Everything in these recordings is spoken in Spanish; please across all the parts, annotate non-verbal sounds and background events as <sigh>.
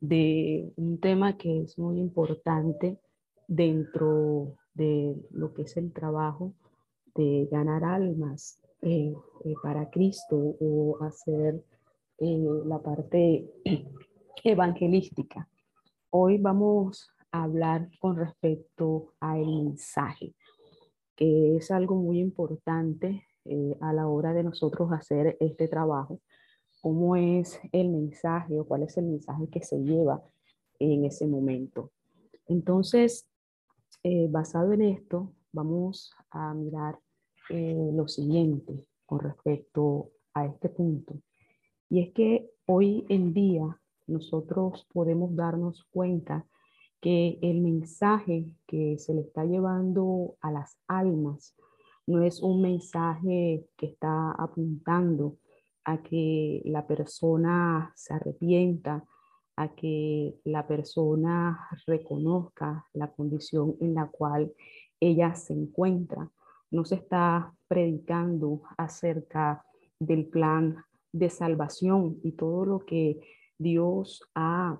de un tema que es muy importante dentro de lo que es el trabajo de ganar almas eh, eh, para Cristo o hacer eh, la parte <clears throat> evangelística. Hoy vamos a hablar con respecto al mensaje, que es algo muy importante a la hora de nosotros hacer este trabajo cómo es el mensaje o cuál es el mensaje que se lleva en ese momento. Entonces, eh, basado en esto, vamos a mirar eh, lo siguiente con respecto a este punto. Y es que hoy en día nosotros podemos darnos cuenta que el mensaje que se le está llevando a las almas no es un mensaje que está apuntando a que la persona se arrepienta, a que la persona reconozca la condición en la cual ella se encuentra. No se está predicando acerca del plan de salvación y todo lo que Dios ha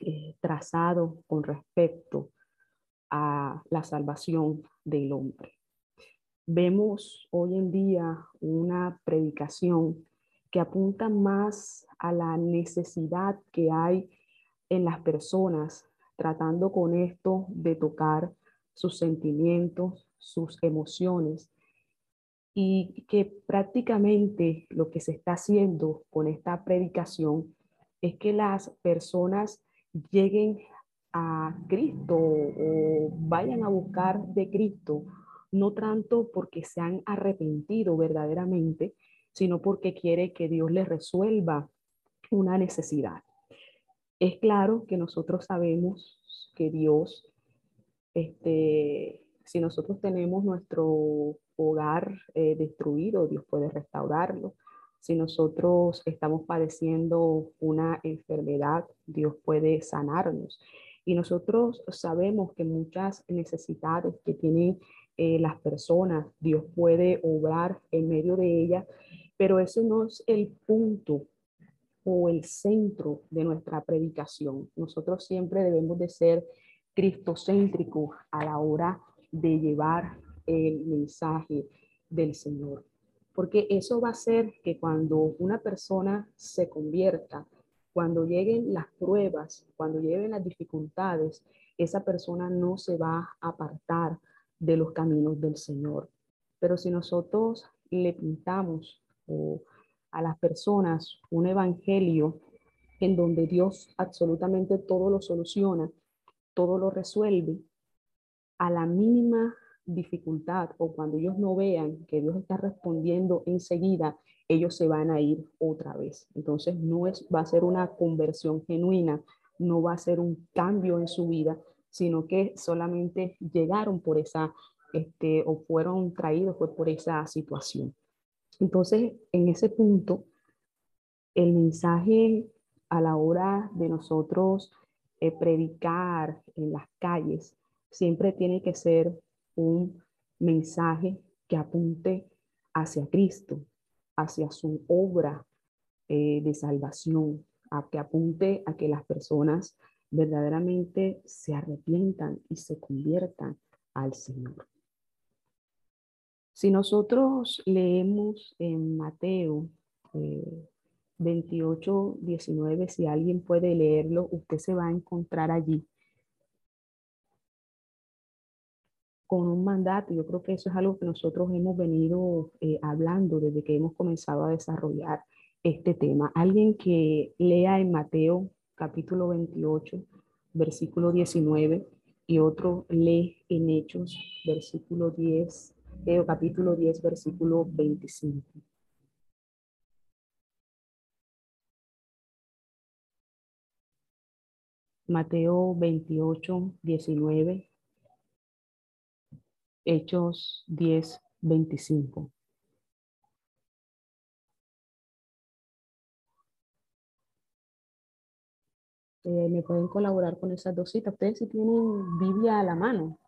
eh, trazado con respecto a la salvación del hombre. Vemos hoy en día una predicación que apuntan más a la necesidad que hay en las personas, tratando con esto de tocar sus sentimientos, sus emociones, y que prácticamente lo que se está haciendo con esta predicación es que las personas lleguen a Cristo o vayan a buscar de Cristo, no tanto porque se han arrepentido verdaderamente, sino porque quiere que Dios le resuelva una necesidad. Es claro que nosotros sabemos que Dios, este, si nosotros tenemos nuestro hogar eh, destruido, Dios puede restaurarlo. Si nosotros estamos padeciendo una enfermedad, Dios puede sanarnos. Y nosotros sabemos que muchas necesidades que tienen eh, las personas, Dios puede obrar en medio de ellas pero eso no es el punto o el centro de nuestra predicación. Nosotros siempre debemos de ser cristocéntricos a la hora de llevar el mensaje del Señor. Porque eso va a ser que cuando una persona se convierta, cuando lleguen las pruebas, cuando lleguen las dificultades, esa persona no se va a apartar de los caminos del Señor. Pero si nosotros le pintamos a las personas un evangelio en donde Dios absolutamente todo lo soluciona, todo lo resuelve, a la mínima dificultad o cuando ellos no vean que Dios está respondiendo enseguida, ellos se van a ir otra vez. Entonces no es, va a ser una conversión genuina, no va a ser un cambio en su vida, sino que solamente llegaron por esa, este, o fueron traídos por esa situación. Entonces, en ese punto, el mensaje a la hora de nosotros eh, predicar en las calles siempre tiene que ser un mensaje que apunte hacia Cristo, hacia su obra eh, de salvación, a que apunte a que las personas verdaderamente se arrepientan y se conviertan al Señor. Si nosotros leemos en Mateo 28, eh, 19, si alguien puede leerlo, usted se va a encontrar allí con un mandato. Yo creo que eso es algo que nosotros hemos venido eh, hablando desde que hemos comenzado a desarrollar este tema. Alguien que lea en Mateo capítulo 28, versículo 19, y otro lee en Hechos, versículo 10 capítulo 10, versículo 25. Mateo 28, 19. Hechos 10, 25. Eh, ¿Me pueden colaborar con esas dos citas? ¿Ustedes si tienen Biblia a la mano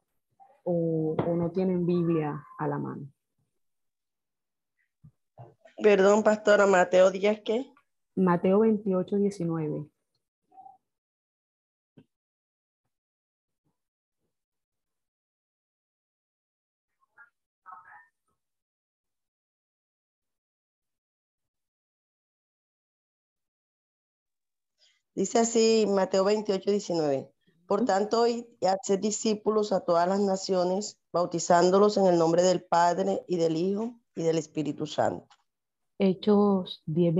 o, o no tienen Biblia a la mano? Perdón, pastora, Mateo 10, ¿qué? Mateo 28, 19. Dice así Mateo 28, 19. Por tanto, y hacer discípulos a todas las naciones, bautizándolos en el nombre del Padre y del Hijo y del Espíritu Santo. Hechos 10,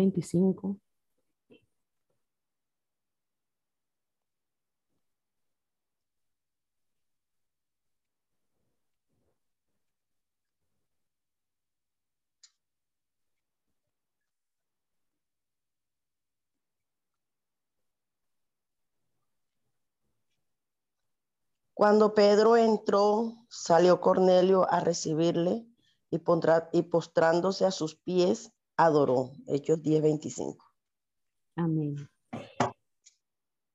Cuando Pedro entró, salió Cornelio a recibirle y, y postrándose a sus pies, adoró. Hechos 10, 25. Amén.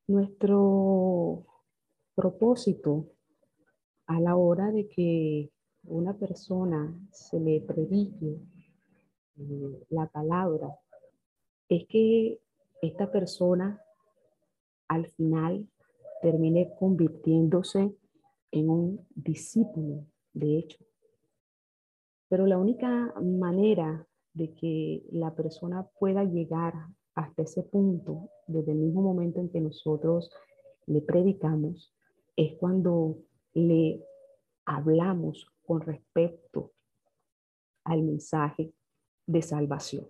Nuestro propósito a la hora de que una persona se le predique eh, la palabra es que esta persona al final termine convirtiéndose en un discípulo, de hecho. Pero la única manera de que la persona pueda llegar hasta ese punto, desde el mismo momento en que nosotros le predicamos, es cuando le hablamos con respecto al mensaje de salvación.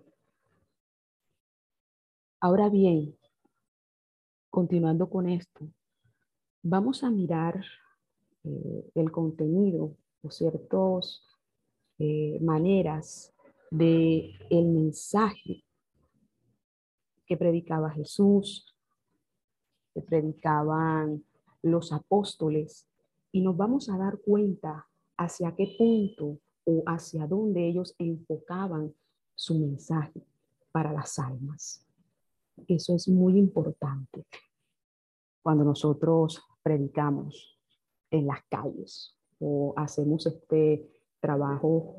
Ahora bien, continuando con esto, vamos a mirar eh, el contenido o ciertas eh, maneras de el mensaje que predicaba Jesús, que predicaban los apóstoles, y nos vamos a dar cuenta hacia qué punto o hacia dónde ellos enfocaban su mensaje para las almas. Eso es muy importante cuando nosotros predicamos en las calles o hacemos este trabajo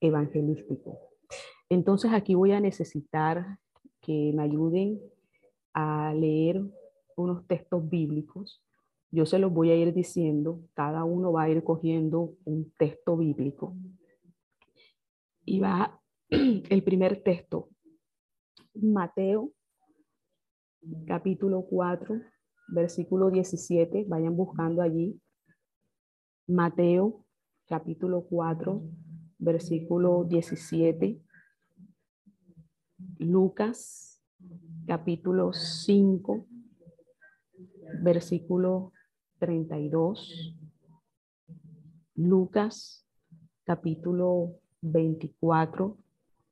evangelístico. Entonces aquí voy a necesitar que me ayuden a leer unos textos bíblicos. Yo se los voy a ir diciendo, cada uno va a ir cogiendo un texto bíblico. Y va <clears throat> el primer texto, Mateo capítulo 4, versículo 17, vayan buscando allí. Mateo capítulo 4, versículo 17. Lucas capítulo 5, versículo 32. Lucas capítulo 24,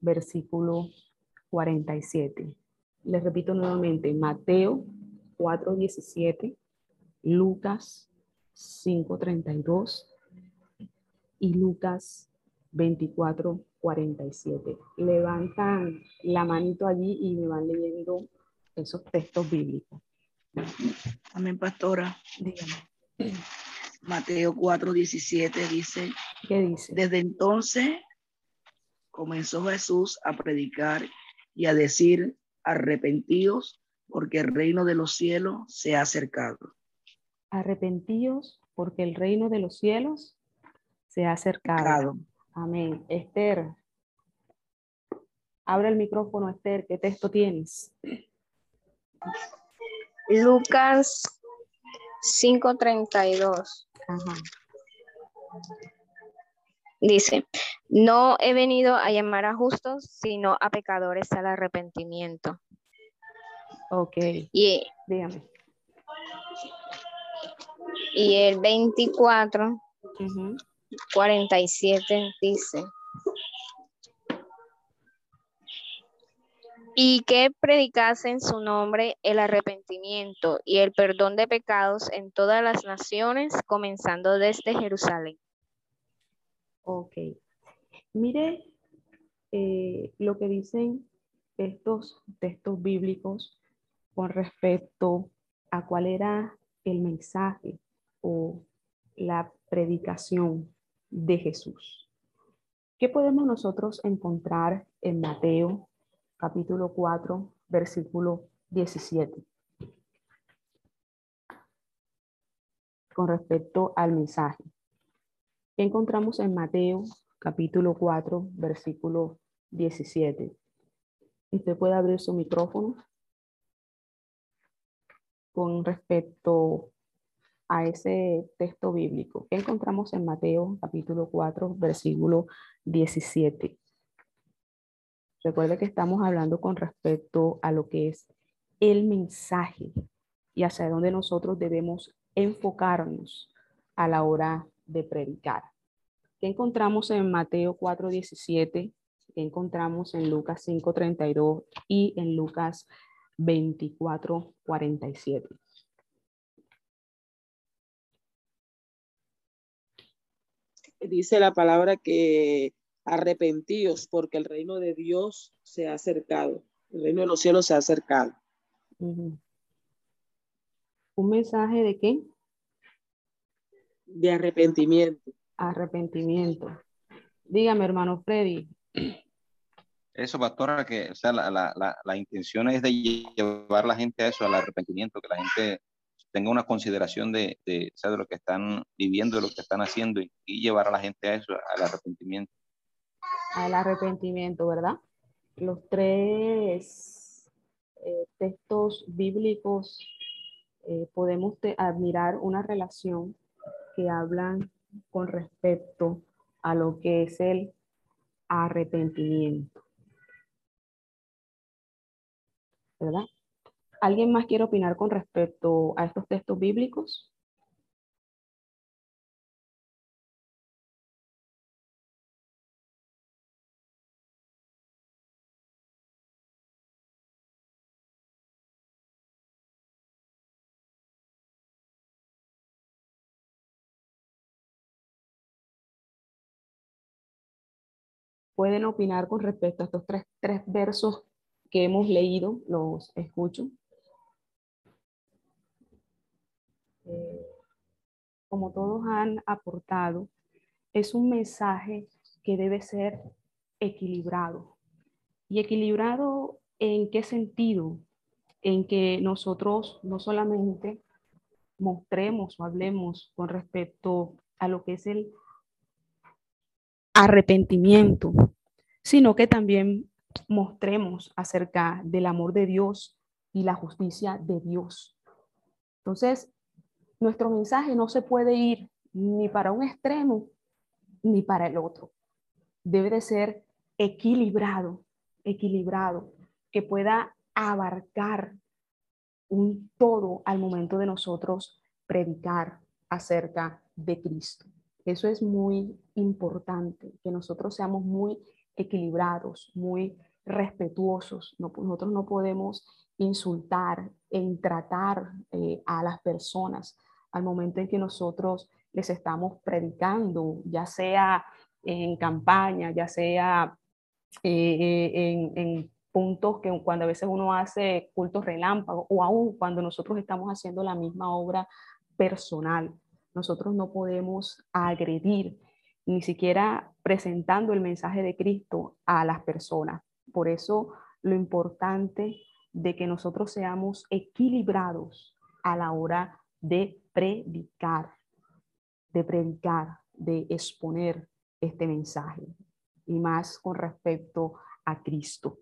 versículo 47. Les repito nuevamente, Mateo 4:17, Lucas 5:32 y Lucas 24:47. Levantan la manito allí y me van leyendo esos textos bíblicos. Amén, pastora. Díganme, Mateo 4, 17 dice, ¿qué dice? desde entonces comenzó Jesús a predicar y a decir, arrepentidos porque el reino de los cielos se ha acercado. Arrepentíos porque el reino de los cielos se ha acercado. Amén. Esther, abre el micrófono, Esther. ¿Qué texto tienes? Lucas 5:32 Ajá. dice, no he venido a llamar a justos, sino a pecadores al arrepentimiento. Ok, Y, dígame. y el 24, Ujú. 47 dice, y que predicase en su nombre el arrepentimiento y el perdón de pecados en todas las naciones, comenzando desde Jerusalén. Ok. Mire eh, lo que dicen estos textos bíblicos con respecto a cuál era el mensaje o la predicación de Jesús. ¿Qué podemos nosotros encontrar en Mateo capítulo 4, versículo 17? Con respecto al mensaje. ¿Qué encontramos en Mateo capítulo 4, versículo 17? Usted puede abrir su micrófono con respecto a ese texto bíblico. ¿Qué encontramos en Mateo capítulo 4, versículo 17? Recuerde que estamos hablando con respecto a lo que es el mensaje y hacia dónde nosotros debemos enfocarnos a la hora de predicar. ¿Qué encontramos en Mateo 4, 17? ¿Qué encontramos en Lucas 5, 32 y en Lucas 24, 47? Dice la palabra que arrepentíos porque el reino de Dios se ha acercado, el reino de los cielos se ha acercado. ¿Un mensaje de qué? De arrepentimiento. Arrepentimiento. Dígame, hermano Freddy. Eso, pastora, que sea, la, la, la, intención es de llevar a la gente a eso, al arrepentimiento, que la gente tenga una consideración de, de, de lo que están viviendo, de lo que están haciendo y, y, llevar a la gente a eso, al arrepentimiento. Al arrepentimiento, ¿verdad? Los tres eh, textos bíblicos eh, podemos admirar una relación que hablan con respecto a lo que es el arrepentimiento. ¿Alguien más quiere opinar con respecto a estos textos bíblicos? pueden opinar con respecto a estos tres, tres versos que hemos leído, los escucho. Eh, como todos han aportado, es un mensaje que debe ser equilibrado. ¿Y equilibrado en qué sentido? En que nosotros no solamente mostremos o hablemos con respecto a lo que es el arrepentimiento, sino que también mostremos acerca del amor de Dios y la justicia de Dios. Entonces, nuestro mensaje no se puede ir ni para un extremo ni para el otro. Debe de ser equilibrado, equilibrado, que pueda abarcar un todo al momento de nosotros predicar acerca de Cristo. Eso es muy importante, que nosotros seamos muy equilibrados, muy respetuosos. nosotros no podemos insultar, en tratar eh, a las personas al momento en que nosotros les estamos predicando, ya sea en campaña, ya sea eh, en, en, puntos que cuando a veces uno hace cultos relámpagos o aún cuando nosotros estamos haciendo la misma obra personal. Nosotros no podemos agredir, ni siquiera presentando el mensaje de Cristo a las personas. Por eso lo importante de que nosotros seamos equilibrados a la hora de predicar, de predicar, de exponer este mensaje y más con respecto a Cristo.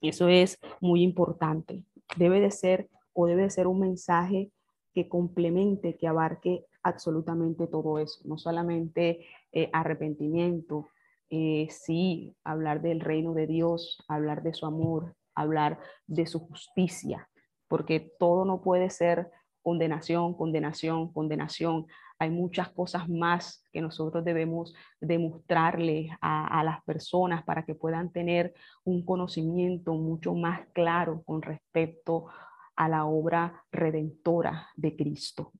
Eso es muy importante. Debe de ser o debe de ser un mensaje que complemente, que abarque absolutamente todo eso, no solamente eh, arrepentimiento, eh, sí, hablar del reino de Dios, hablar de su amor, hablar de su justicia, porque todo no puede ser condenación, condenación, condenación. Hay muchas cosas más que nosotros debemos demostrarle a, a, las personas para que puedan tener un conocimiento mucho más claro con respecto a la obra redentora de Cristo.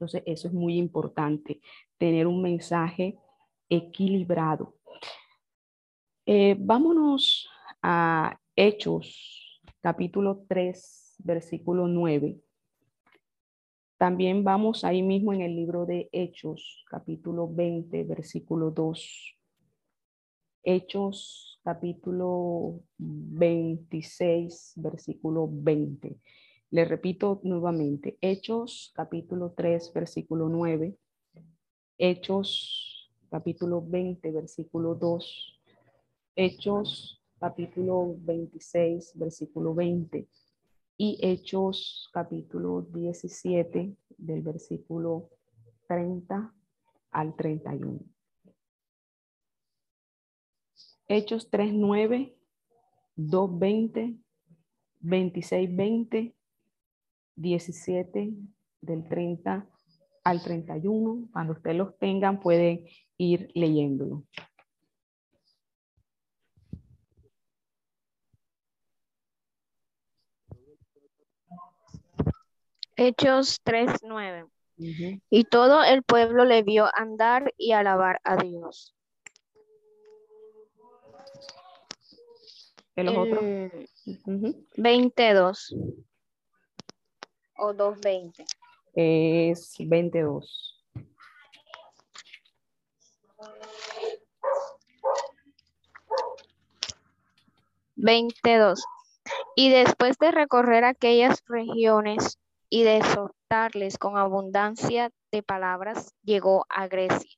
Entonces, eso es muy importante, tener un mensaje equilibrado. Eh, vámonos a Hechos, capítulo 3, versículo 9. También vamos ahí mismo en el libro de Hechos, capítulo 20, versículo 2. Hechos, capítulo 26, versículo 20. Le repito nuevamente, Hechos, capítulo 3, versículo 9. Hechos, capítulo 20, versículo 2. Hechos, capítulo 26, versículo 20 y Hechos capítulo 17 del versículo 30 al 31. Hechos 3, 9, 2, 20, 26, 20, 17 del 30 al 31. Cuando ustedes los tengan pueden ir leyéndolo. Hechos 3:9. Y todo el pueblo le vio andar y alabar a Dios. 22 o 220. Es 22. Veintidós. Y después de recorrer aquellas regiones, y de exhortarles con abundancia de palabras, llegó a Grecia.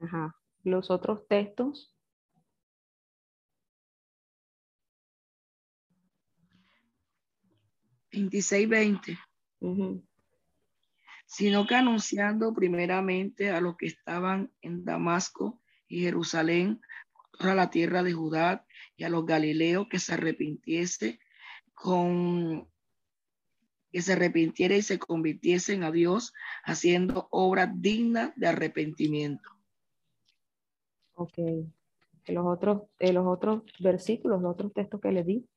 Ajá. Los otros textos. Veintiséis, veinte. Sino que anunciando primeramente a los que estaban en Damasco y Jerusalén, toda la tierra de Judá y a los galileos que se arrepintiese con que se arrepintiera y se convirtiesen a Dios haciendo obras dignas de arrepentimiento. Ok. Los otros, los otros versículos, los otros textos que le di.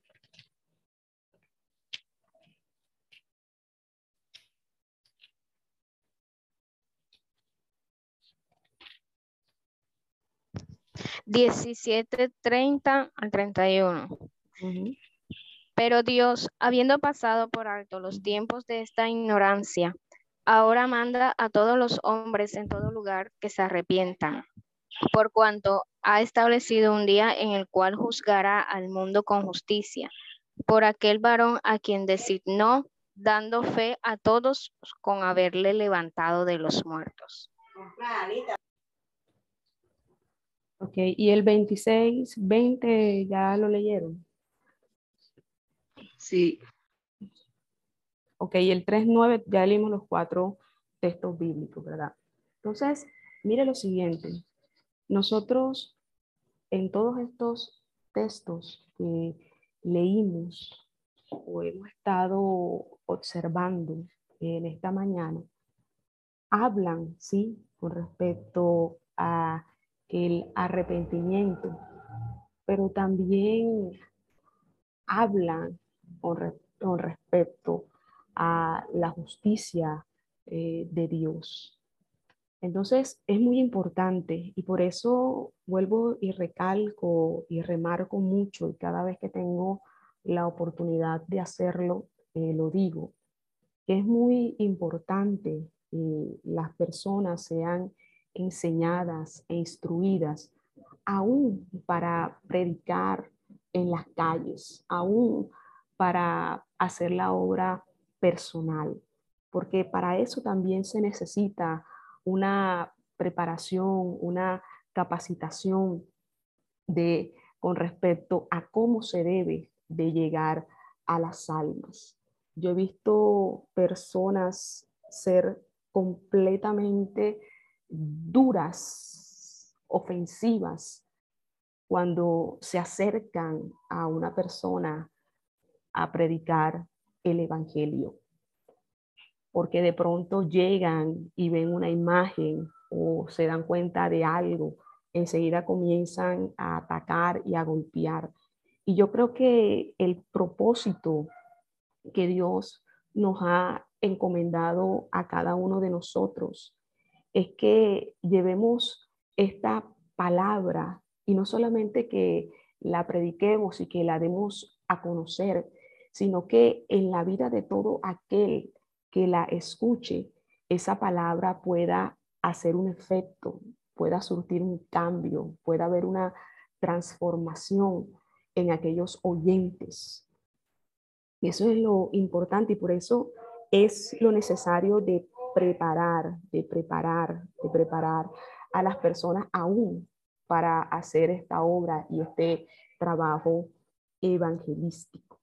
Diecisiete, treinta al treinta y uno. Pero Dios, habiendo pasado por alto los tiempos de esta ignorancia, ahora manda a todos los hombres en todo lugar que se arrepientan, por cuanto ha establecido un día en el cual juzgará al mundo con justicia, por aquel varón a quien designó, dando fe a todos con haberle levantado de los muertos. Ok, y el 26, 20, ya lo leyeron. Sí. Ok, el 3.9 ya leímos los cuatro textos bíblicos, ¿verdad? Entonces, mire lo siguiente. Nosotros en todos estos textos que leímos o hemos estado observando en esta mañana, hablan, ¿sí? Con respecto a el arrepentimiento, pero también hablan con, respecto a la justicia eh, de Dios. Entonces es muy importante y por eso vuelvo y recalco y remarco mucho y cada vez que tengo la oportunidad de hacerlo, eh, lo digo, que es muy importante que las personas sean enseñadas e instruidas aún para predicar en las calles, aún para hacer la obra personal, porque para eso también se necesita una preparación, una capacitación de, con respecto a cómo se debe de llegar a las almas. Yo he visto personas ser completamente duras, ofensivas, cuando se acercan a una persona a predicar el Evangelio. Porque de pronto llegan y ven una imagen o se dan cuenta de algo, enseguida comienzan a atacar y a golpear. Y yo creo que el propósito que Dios nos ha encomendado a cada uno de nosotros es que llevemos esta palabra y no solamente que la prediquemos y que la demos a conocer, sino que en la vida de todo aquel que la escuche, esa palabra pueda hacer un efecto, pueda surtir un cambio, pueda haber una transformación en aquellos oyentes. Y eso es lo importante y por eso es lo necesario de preparar, de preparar, de preparar a las personas aún para hacer esta obra y este trabajo evangelístico.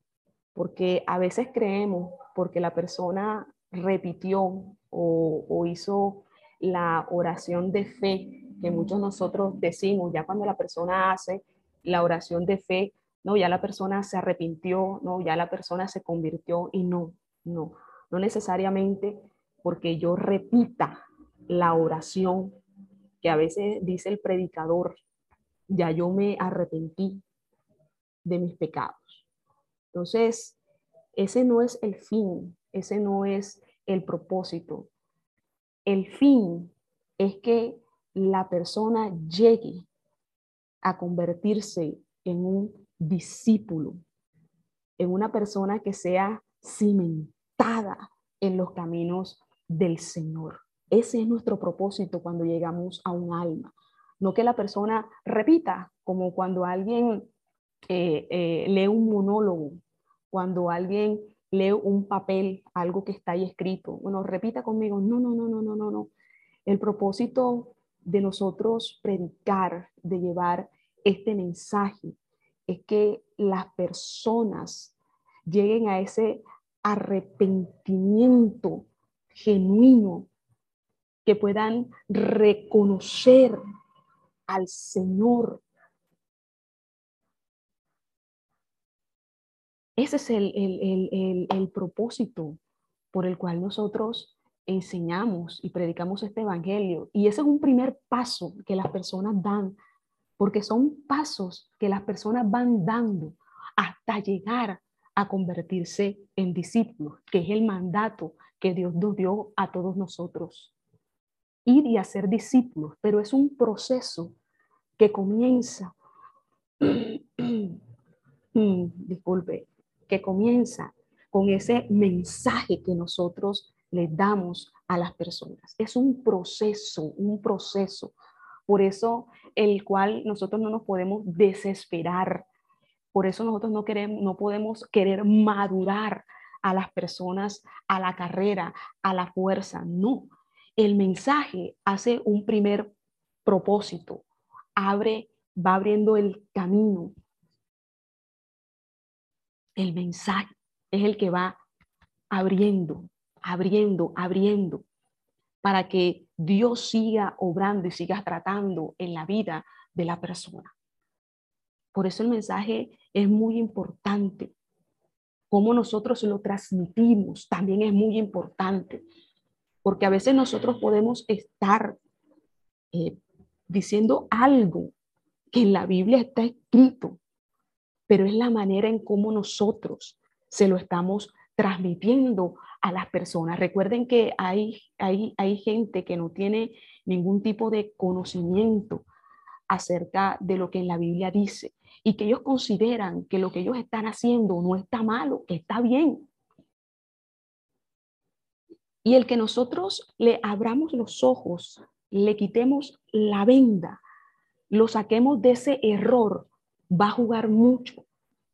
Porque a veces creemos, porque la persona repitió o, o hizo la oración de fe que muchos nosotros decimos, ya cuando la persona hace la oración de fe, no, ya la persona se arrepintió, no, ya la persona se convirtió y no, no, no necesariamente porque yo repita la oración que a veces dice el predicador, ya yo me arrepentí de mis pecados. Entonces, ese no es el fin, ese no es el propósito. El fin es que la persona llegue a convertirse en un discípulo, en una persona que sea cimentada en los caminos del Señor. Ese es nuestro propósito cuando llegamos a un alma. No que la persona repita, como cuando alguien eh, eh, lee un monólogo, cuando alguien lee un papel, algo que está ahí escrito. Bueno, repita conmigo, no, no, no, no, no, no, no. El propósito de nosotros predicar, de llevar este mensaje, es que las personas lleguen a ese arrepentimiento genuino, que puedan reconocer al Señor. Ese es el, el propósito por el cual nosotros enseñamos y predicamos este evangelio. Y ese es un primer paso que las personas dan, porque son pasos que las personas van dando hasta llegar a convertirse en discípulos, que es el mandato que Dios nos dio a todos nosotros. Ir y hacer discípulos, pero es un proceso que comienza, <clears throat> disculpe, que comienza con ese mensaje que nosotros le damos a las personas. Es un proceso, un proceso. Por eso el cual nosotros no nos podemos desesperar. Por eso nosotros no queremos, no podemos querer madurar a las personas a la carrera, a la fuerza. No. El mensaje hace un primer propósito, abre, va abriendo el camino. El mensaje es el que va abriendo abriendo, abriendo, para que Dios siga obrando y siga tratando en la vida de la persona. Por eso el mensaje es muy importante. Cómo nosotros lo transmitimos también es muy importante, porque a veces nosotros podemos estar eh, diciendo algo que en la Biblia está escrito, pero es la manera en cómo nosotros se lo estamos transmitiendo a las personas. Recuerden que hay, hay, hay gente que no tiene ningún tipo de conocimiento acerca de lo que en la Biblia dice y que ellos consideran que lo que ellos están haciendo no está malo, que está bien. Y el que nosotros le abramos los ojos, le quitemos la venda, lo saquemos de ese error, va a jugar mucho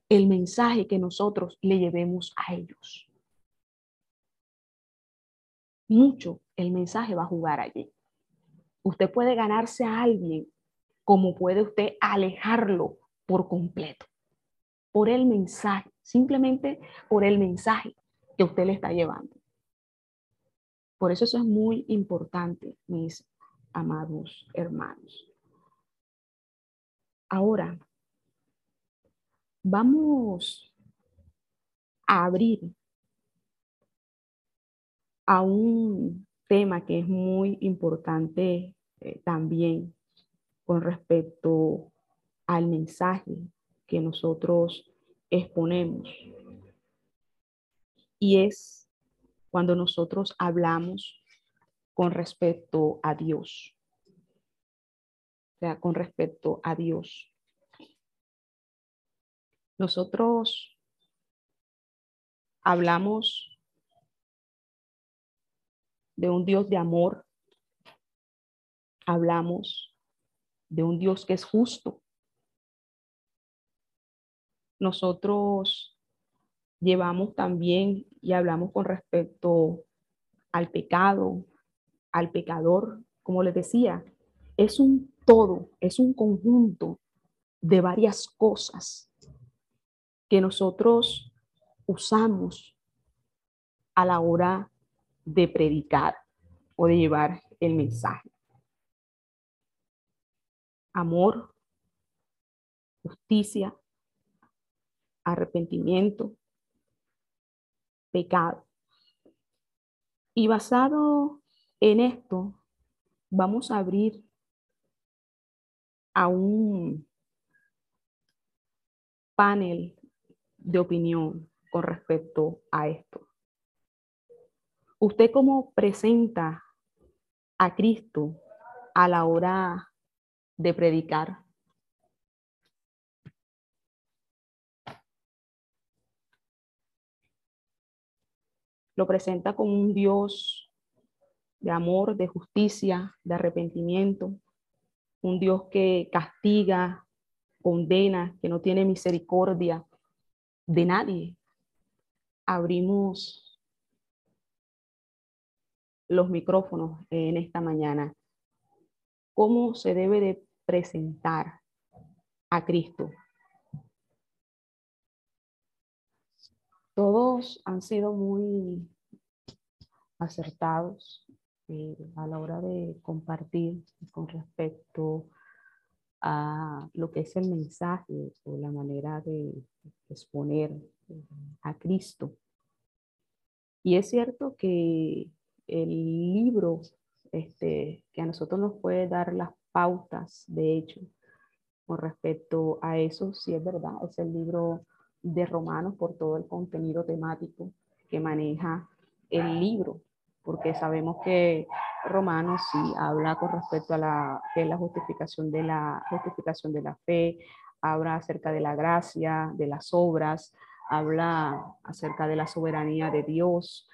el mensaje que nosotros le llevemos a ellos mucho el mensaje va a jugar allí. Usted puede ganarse a alguien como puede usted alejarlo por completo, por el mensaje, simplemente por el mensaje que usted le está llevando. Por eso eso es muy importante, mis amados hermanos. Ahora, vamos a abrir a un tema que es muy importante eh, también con respecto al mensaje que nosotros exponemos. Y es cuando nosotros hablamos con respecto a Dios. O sea, con respecto a Dios. Nosotros hablamos de un Dios de amor, hablamos de un Dios que es justo. Nosotros llevamos también y hablamos con respecto al pecado, al pecador, como les decía, es un todo, es un conjunto de varias cosas que nosotros usamos a la hora de predicar o de llevar el mensaje. Amor, justicia, arrepentimiento, pecado. Y basado en esto, vamos a abrir a un panel de opinión con respecto a esto. ¿Usted cómo presenta a Cristo a la hora de predicar? Lo presenta como un Dios de amor, de justicia, de arrepentimiento, un Dios que castiga, condena, que no tiene misericordia de nadie. Abrimos los micrófonos en esta mañana. ¿Cómo se debe de presentar a Cristo? Todos han sido muy acertados eh, a la hora de compartir con respecto a lo que es el mensaje o la manera de exponer eh, a Cristo. Y es cierto que el libro este, que a nosotros nos puede dar las pautas, de hecho, con respecto a eso, sí es verdad, es el libro de Romanos por todo el contenido temático que maneja el libro, porque sabemos que Romanos sí habla con respecto a la, que la justificación de la justificación de la fe, habla acerca de la gracia, de las obras, habla acerca de la soberanía de Dios,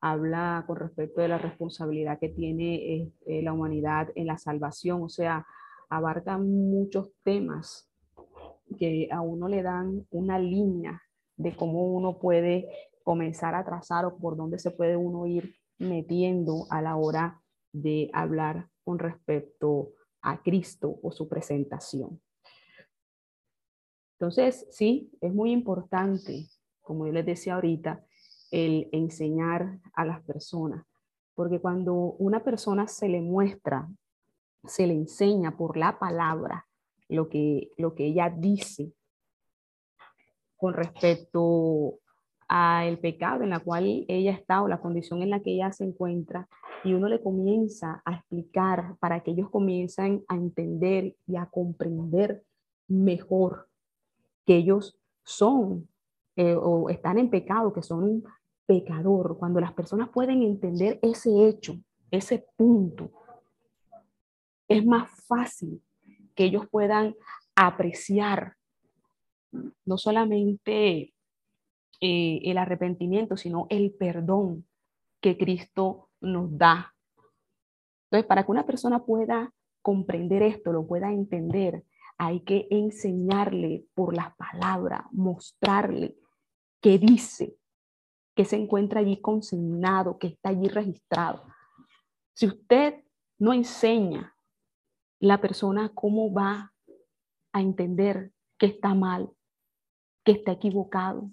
habla con respecto de la responsabilidad que tiene eh, la humanidad en la salvación, o sea, abarca muchos temas que a uno le dan una línea de cómo uno puede comenzar a trazar o por dónde se puede uno ir metiendo a la hora de hablar con respecto a Cristo o su presentación. Entonces, sí, es muy importante, como yo les decía ahorita, el enseñar a las personas, porque cuando una persona se le muestra, se le enseña por la palabra lo que, lo que ella dice con respecto a el pecado en la cual ella está o la condición en la que ella se encuentra y uno le comienza a explicar para que ellos comiencen a entender y a comprender mejor que ellos son eh, o están en pecado, que son un pecador, cuando las personas pueden entender ese hecho, ese punto, es más fácil que ellos puedan apreciar no solamente eh, el arrepentimiento, sino el perdón que Cristo nos da. Entonces, para que una persona pueda comprender esto, lo pueda entender, hay que enseñarle por las palabras, mostrarle qué dice, que se encuentra allí consignado, que está allí registrado. Si usted no enseña la persona cómo va a entender que está mal, que está equivocado,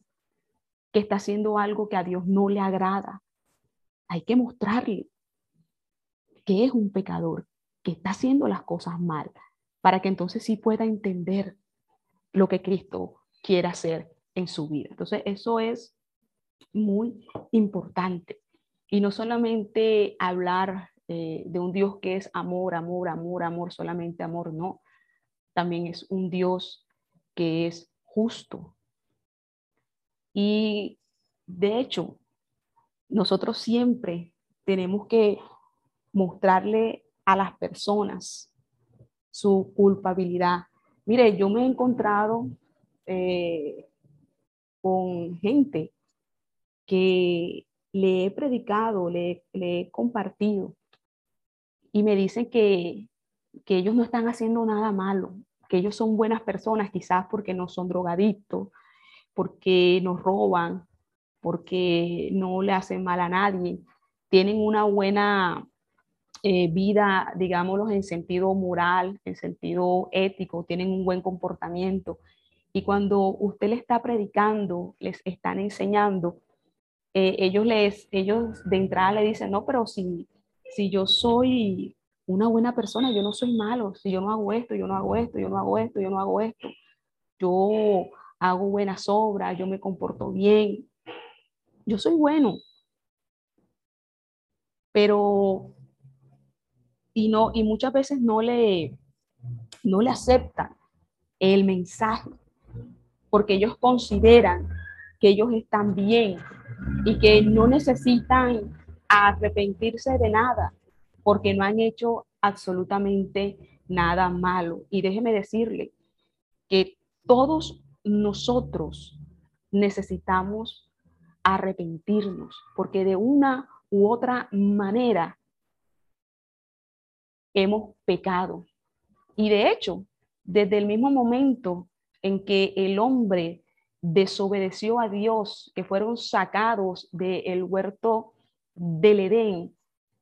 que está haciendo algo que a Dios no le agrada, hay que mostrarle que es un pecador, que está haciendo las cosas mal, para que entonces sí pueda entender lo que Cristo quiere hacer en su vida. Entonces, eso es muy importante Y no solamente hablar eh, de un Dios que es amor, amor, amor, amor, solamente amor, no. También es un Dios que es justo. Y de hecho, nosotros siempre tenemos que mostrarle a las personas su culpabilidad. Mire, yo me he encontrado eh, con gente que le he predicado, le, he compartido y me dicen que, que ellos no están haciendo nada malo, que ellos son buenas personas, quizás porque no son drogadictos, porque no roban, porque no le hacen mal a nadie, tienen una buena eh, vida, digámoslo, en sentido moral, en sentido ético, tienen un buen comportamiento. Y cuando usted le está predicando, les están enseñando, eh, ellos, les, ellos de entrada le dicen, no, pero si, si yo soy una buena persona, yo no soy malo, si yo no hago esto, yo no hago esto, yo no hago esto, yo no hago esto, yo hago buenas obras, yo me comporto bien, yo soy bueno. Pero y, no, y muchas veces no le, no le aceptan el mensaje, porque ellos consideran que ellos están bien y que no necesitan arrepentirse de nada, porque no han hecho absolutamente nada malo. Y déjeme decirle que todos nosotros necesitamos arrepentirnos, porque de una u otra manera hemos pecado. Y de hecho, desde el mismo momento en que el hombre desobedeció a Dios, que fueron sacados del huerto del Edén,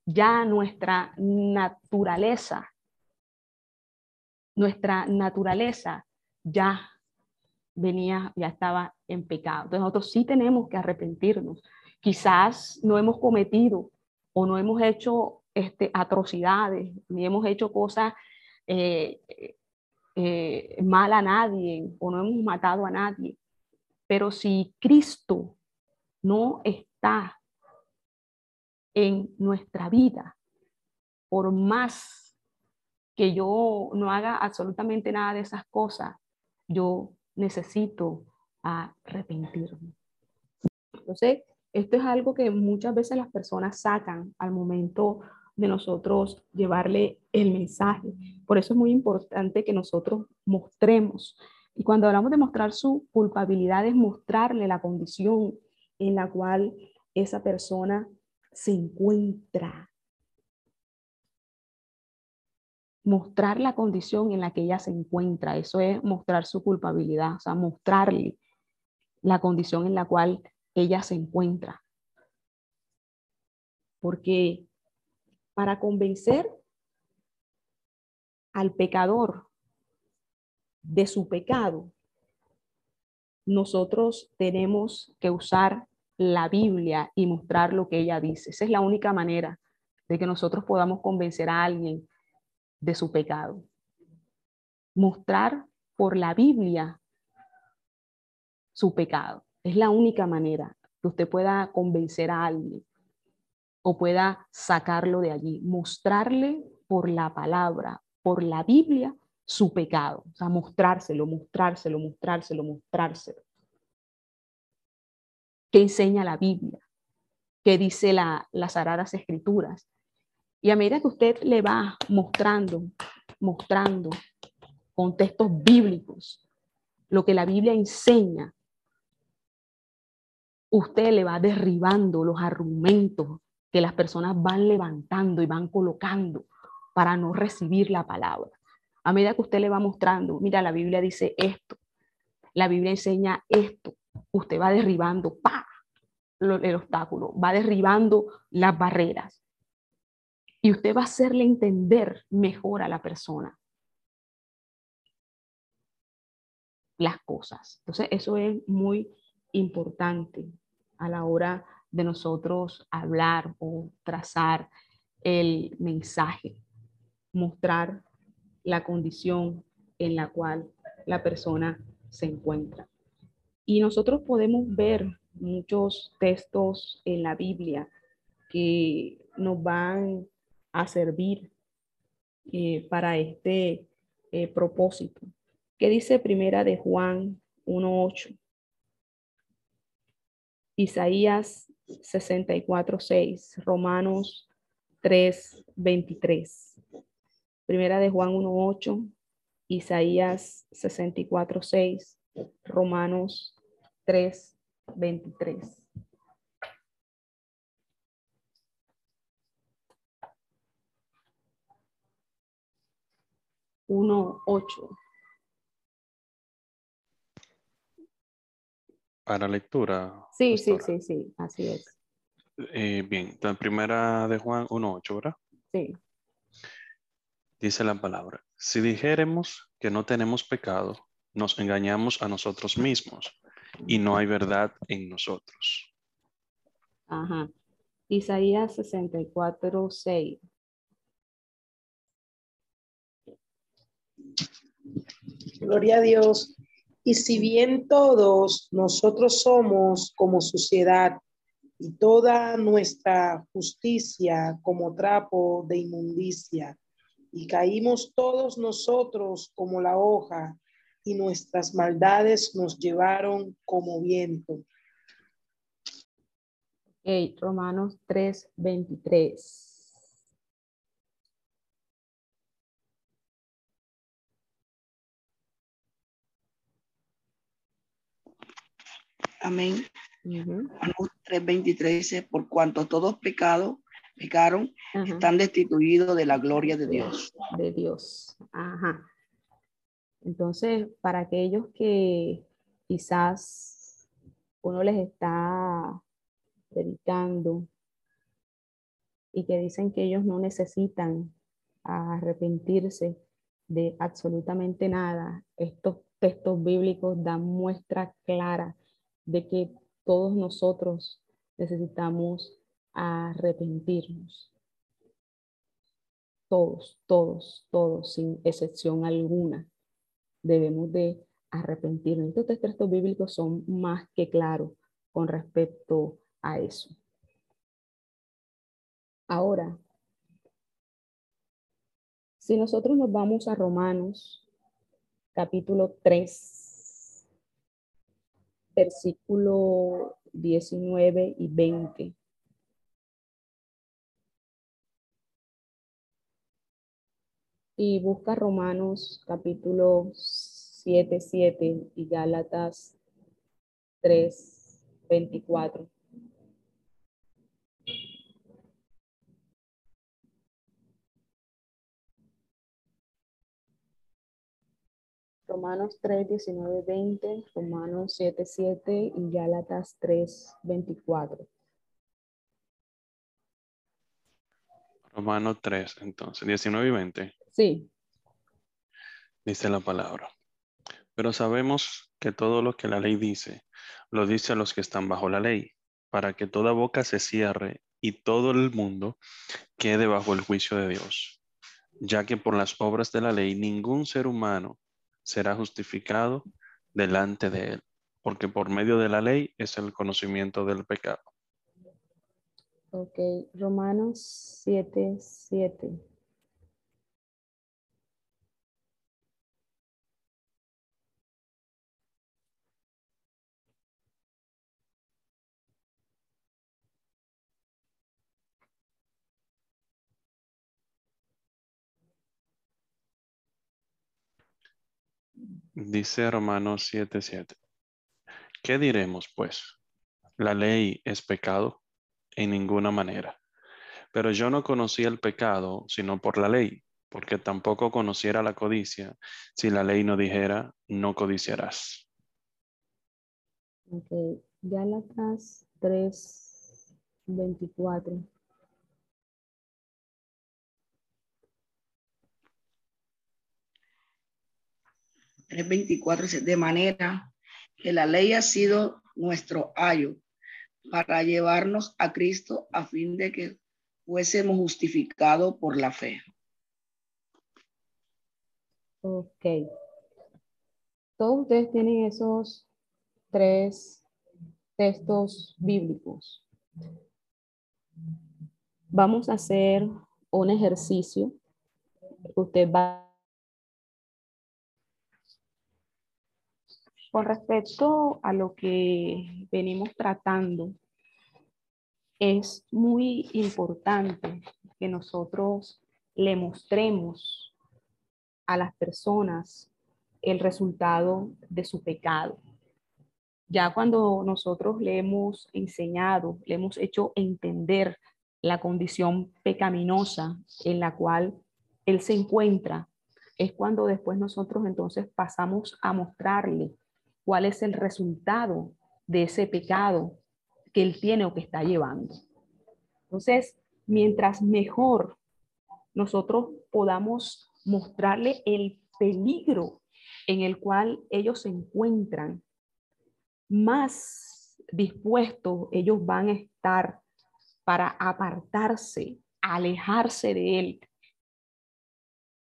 ya nuestra naturaleza, nuestra naturaleza ya venía, ya estaba en pecado. Entonces nosotros sí tenemos que arrepentirnos. Quizás no hemos cometido o no hemos hecho este, atrocidades, ni hemos hecho cosas eh, eh, mal a nadie o no hemos matado a nadie. Pero si Cristo no está en nuestra vida, por más que yo no haga absolutamente nada de esas cosas, yo necesito arrepentirme. Entonces, esto es algo que muchas veces las personas sacan al momento de nosotros llevarle el mensaje. Por eso es muy importante que nosotros mostremos. Y cuando hablamos de mostrar su culpabilidad es mostrarle la condición en la cual esa persona se encuentra. Mostrar la condición en la que ella se encuentra, eso es mostrar su culpabilidad, o sea, mostrarle la condición en la cual ella se encuentra. Porque para convencer al pecador de su pecado, nosotros tenemos que usar la Biblia y mostrar lo que ella dice. Esa es la única manera de que nosotros podamos convencer a alguien de su pecado. Mostrar por la Biblia su pecado. Es la única manera que usted pueda convencer a alguien o pueda sacarlo de allí, mostrarle por la palabra, por la Biblia, su pecado, o sea, mostrárselo, mostrárselo, mostrárselo, mostrárselo. ¿Qué enseña la Biblia? ¿Qué dice la, las Sagradas Escrituras? Y a medida que usted le va mostrando, mostrando con textos bíblicos lo que la Biblia enseña, usted le va derribando los argumentos que las personas van levantando y van colocando para no recibir la palabra. A medida que usted le va mostrando, mira, la Biblia dice esto, la Biblia enseña esto, usted va derribando ¡pa! el obstáculo, va derribando las barreras. Y usted va a hacerle entender mejor a la persona las cosas. Entonces, eso es muy importante a la hora de nosotros hablar o trazar el mensaje, mostrar la condición en la cual la persona se encuentra. Y nosotros podemos ver muchos textos en la Biblia que nos van a servir eh, para este eh, propósito. ¿Qué dice primera de Juan 1.8? Isaías 64.6, Romanos 3.23. Primera de Juan 1.8, Isaías 64.6, Romanos 3.23. Uno, ocho. Para lectura. Sí, sí, sí, sí, así es. Eh, bien, entonces primera de Juan 1.8, ¿verdad? Sí. Dice la palabra, si dijéremos que no tenemos pecado, nos engañamos a nosotros mismos y no hay verdad en nosotros. Ajá. Isaías 64, 6. Gloria a Dios. Y si bien todos nosotros somos como suciedad y toda nuestra justicia como trapo de inmundicia, y caímos todos nosotros como la hoja, y nuestras maldades nos llevaron como viento. Okay, Romanos 3, 23. Amén. Uh 3:23 dice, por cuanto todos pecados, pecaron, están destituidos de la gloria de Dios. De Dios. Ajá. Entonces, para aquellos que quizás uno les está dedicando y que dicen que ellos no necesitan arrepentirse de absolutamente nada, estos textos bíblicos dan muestra clara de que todos nosotros necesitamos arrepentirnos. Todos, todos, todos, sin excepción alguna debemos de arrepentirnos. Estos textos bíblicos son más que claros con respecto a eso. Ahora, si nosotros nos vamos a Romanos capítulo 3, versículo 19 y 20. Y busca Romanos capítulo 7, 7 y Gálatas 3, 24. Romanos 3, 19, 20, Romanos 7, 7 y Gálatas 3, 24. Romanos 3, entonces, 19 y 20. Sí. Dice la palabra. Pero sabemos que todo lo que la ley dice, lo dice a los que están bajo la ley, para que toda boca se cierre y todo el mundo quede bajo el juicio de Dios, ya que por las obras de la ley ningún ser humano será justificado delante de él, porque por medio de la ley es el conocimiento del pecado. Ok, Romanos 7, 7. Dice Romanos 7:7. ¿Qué diremos, pues? ¿La ley es pecado? En ninguna manera. Pero yo no conocía el pecado sino por la ley, porque tampoco conociera la codicia si la ley no dijera, no codiciarás. Ok, Gálatas 3, 24. 3.24 de manera que la ley ha sido nuestro ayo para llevarnos a Cristo a fin de que fuésemos justificados por la fe. Ok. Todos ustedes tienen esos tres textos bíblicos. Vamos a hacer un ejercicio. Usted va Con respecto a lo que venimos tratando, es muy importante que nosotros le mostremos a las personas el resultado de su pecado. Ya cuando nosotros le hemos enseñado, le hemos hecho entender la condición pecaminosa en la cual él se encuentra, es cuando después nosotros entonces pasamos a mostrarle cuál es el resultado de ese pecado que él tiene o que está llevando. Entonces, mientras mejor nosotros podamos mostrarle el peligro en el cual ellos se encuentran, más dispuestos ellos van a estar para apartarse, alejarse de él.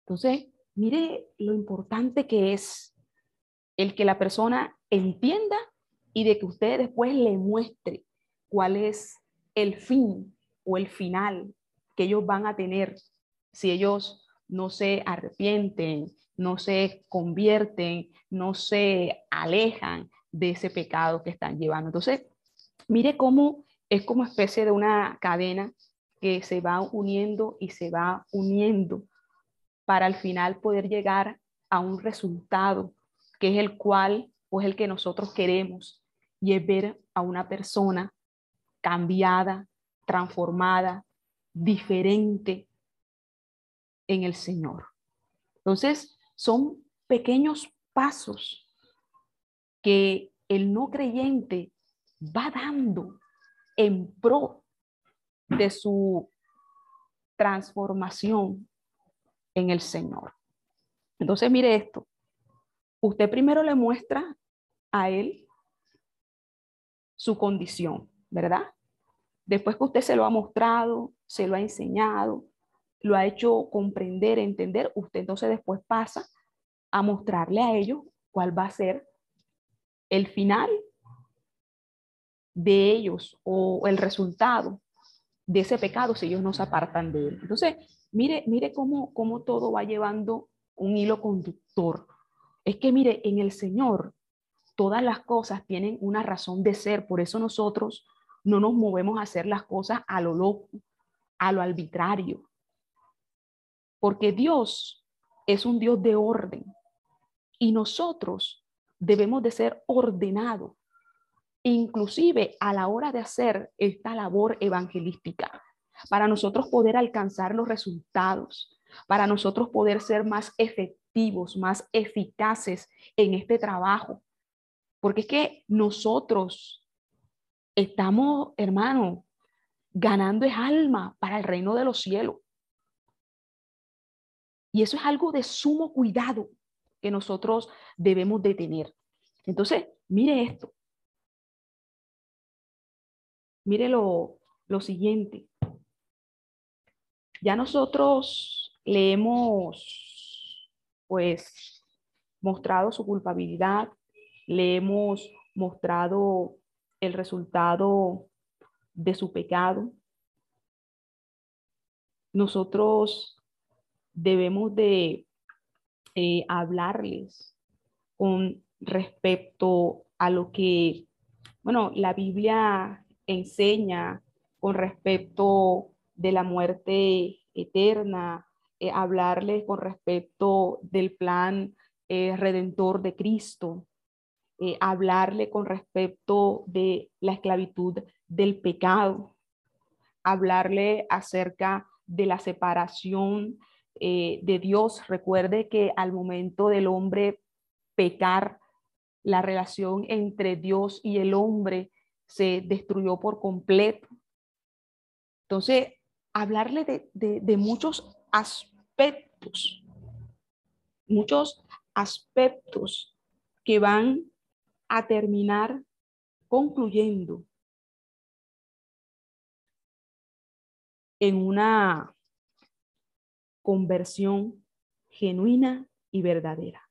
Entonces, mire lo importante que es el que la persona entienda y de que usted después le muestre cuál es el fin o el final que ellos van a tener si ellos no se arrepienten, no se convierten, no se alejan de ese pecado que están llevando. Entonces, mire cómo es como especie de una cadena que se va uniendo y se va uniendo para al final poder llegar a un resultado que es el cual o es el que nosotros queremos, y es ver a una persona cambiada, transformada, diferente en el Señor. Entonces, son pequeños pasos que el no creyente va dando en pro de su transformación en el Señor. Entonces, mire esto usted primero le muestra a él su condición, ¿verdad? Después que usted se lo ha mostrado, se lo ha enseñado, lo ha hecho comprender, entender, usted entonces después pasa a mostrarle a ellos cuál va a ser el final de ellos o el resultado de ese pecado si ellos no se apartan de él. Entonces, mire, mire cómo, cómo todo va llevando un hilo conductor es que mire, en el Señor todas las cosas tienen una razón de ser, por eso nosotros no nos movemos a hacer las cosas a lo loco, a lo arbitrario, porque Dios es un Dios de orden y nosotros debemos de ser ordenados, inclusive a la hora de hacer esta labor evangelística, para nosotros poder alcanzar los resultados, para nosotros poder ser más efectivos más eficaces en este trabajo. Porque es que nosotros estamos, hermano, ganando es alma para el reino de los cielos. Y eso es algo de sumo cuidado que nosotros debemos de tener. Entonces, mire esto. Mire lo, lo siguiente. Ya nosotros leemos pues mostrado su culpabilidad, le hemos mostrado el resultado de su pecado. Nosotros debemos de eh, hablarles con respecto a lo que, bueno, la Biblia enseña con respecto de la muerte eterna, eh, hablarles con respecto del plan eh, redentor de Cristo, eh, hablarle con respecto de la esclavitud del pecado, hablarle acerca de la separación de Dios. Recuerde que al momento del hombre pecar, la relación entre Dios y el hombre se destruyó por completo. Entonces, hablarle de, de, de muchos aspectos, muchos aspectos que van a terminar concluyendo en una conversión genuina y verdadera.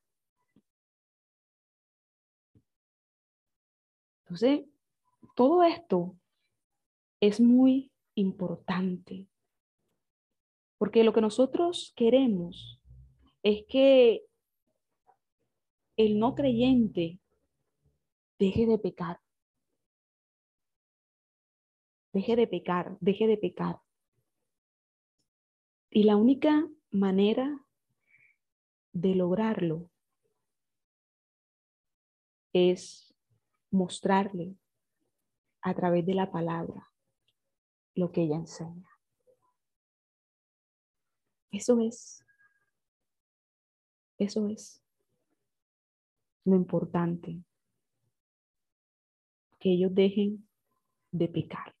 Entonces, todo esto es muy importante Porque lo que nosotros queremos es que el no creyente deje de pecar. Deje de pecar, deje de pecar. Y la única manera de lograrlo es mostrarle a través de la palabra lo que ella enseña. Eso es, eso es lo importante, que ellos dejen de pecar,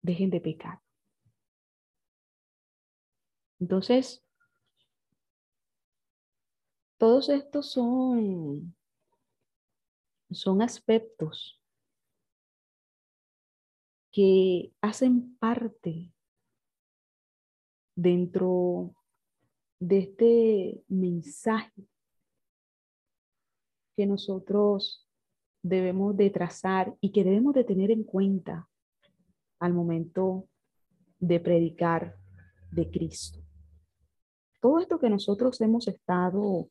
dejen de pecar. Entonces, todos estos son, son aspectos que hacen parte dentro de este mensaje que nosotros debemos de trazar y que debemos de tener en cuenta al momento de predicar de Cristo. Todo esto que nosotros hemos estado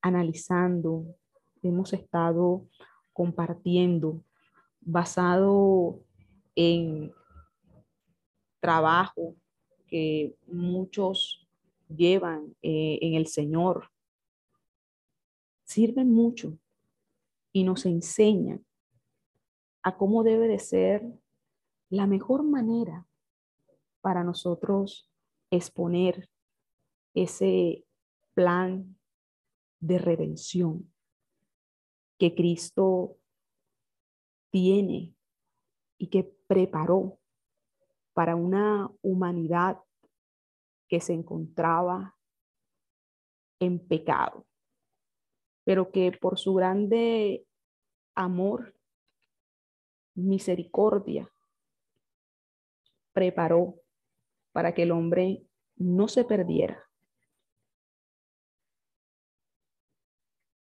analizando, hemos estado compartiendo, basado en trabajo que muchos llevan eh, en el Señor, sirven mucho y nos enseñan a cómo debe de ser la mejor manera para nosotros exponer ese plan de redención que Cristo tiene y que preparó para una humanidad que se encontraba en pecado, pero que por su grande amor, misericordia, preparó para que el hombre no se perdiera,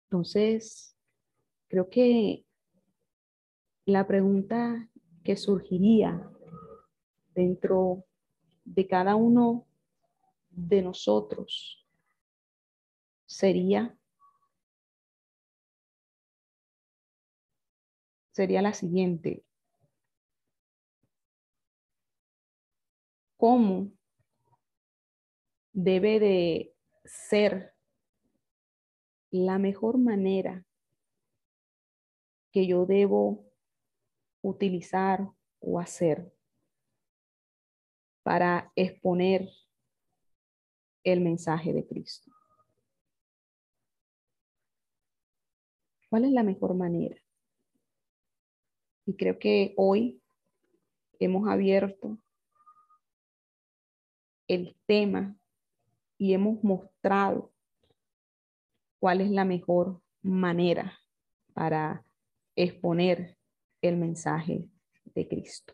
Entonces, creo que la pregunta que surgiría dentro de cada uno de nosotros sería sería la siguiente. ¿Cómo debe de ser la mejor manera que yo debo utilizar o hacer para exponer el mensaje de Cristo. ¿Cuál es la mejor manera? Y creo que hoy hemos abierto el tema y hemos mostrado cuál es la mejor manera para exponer el mensaje de Cristo.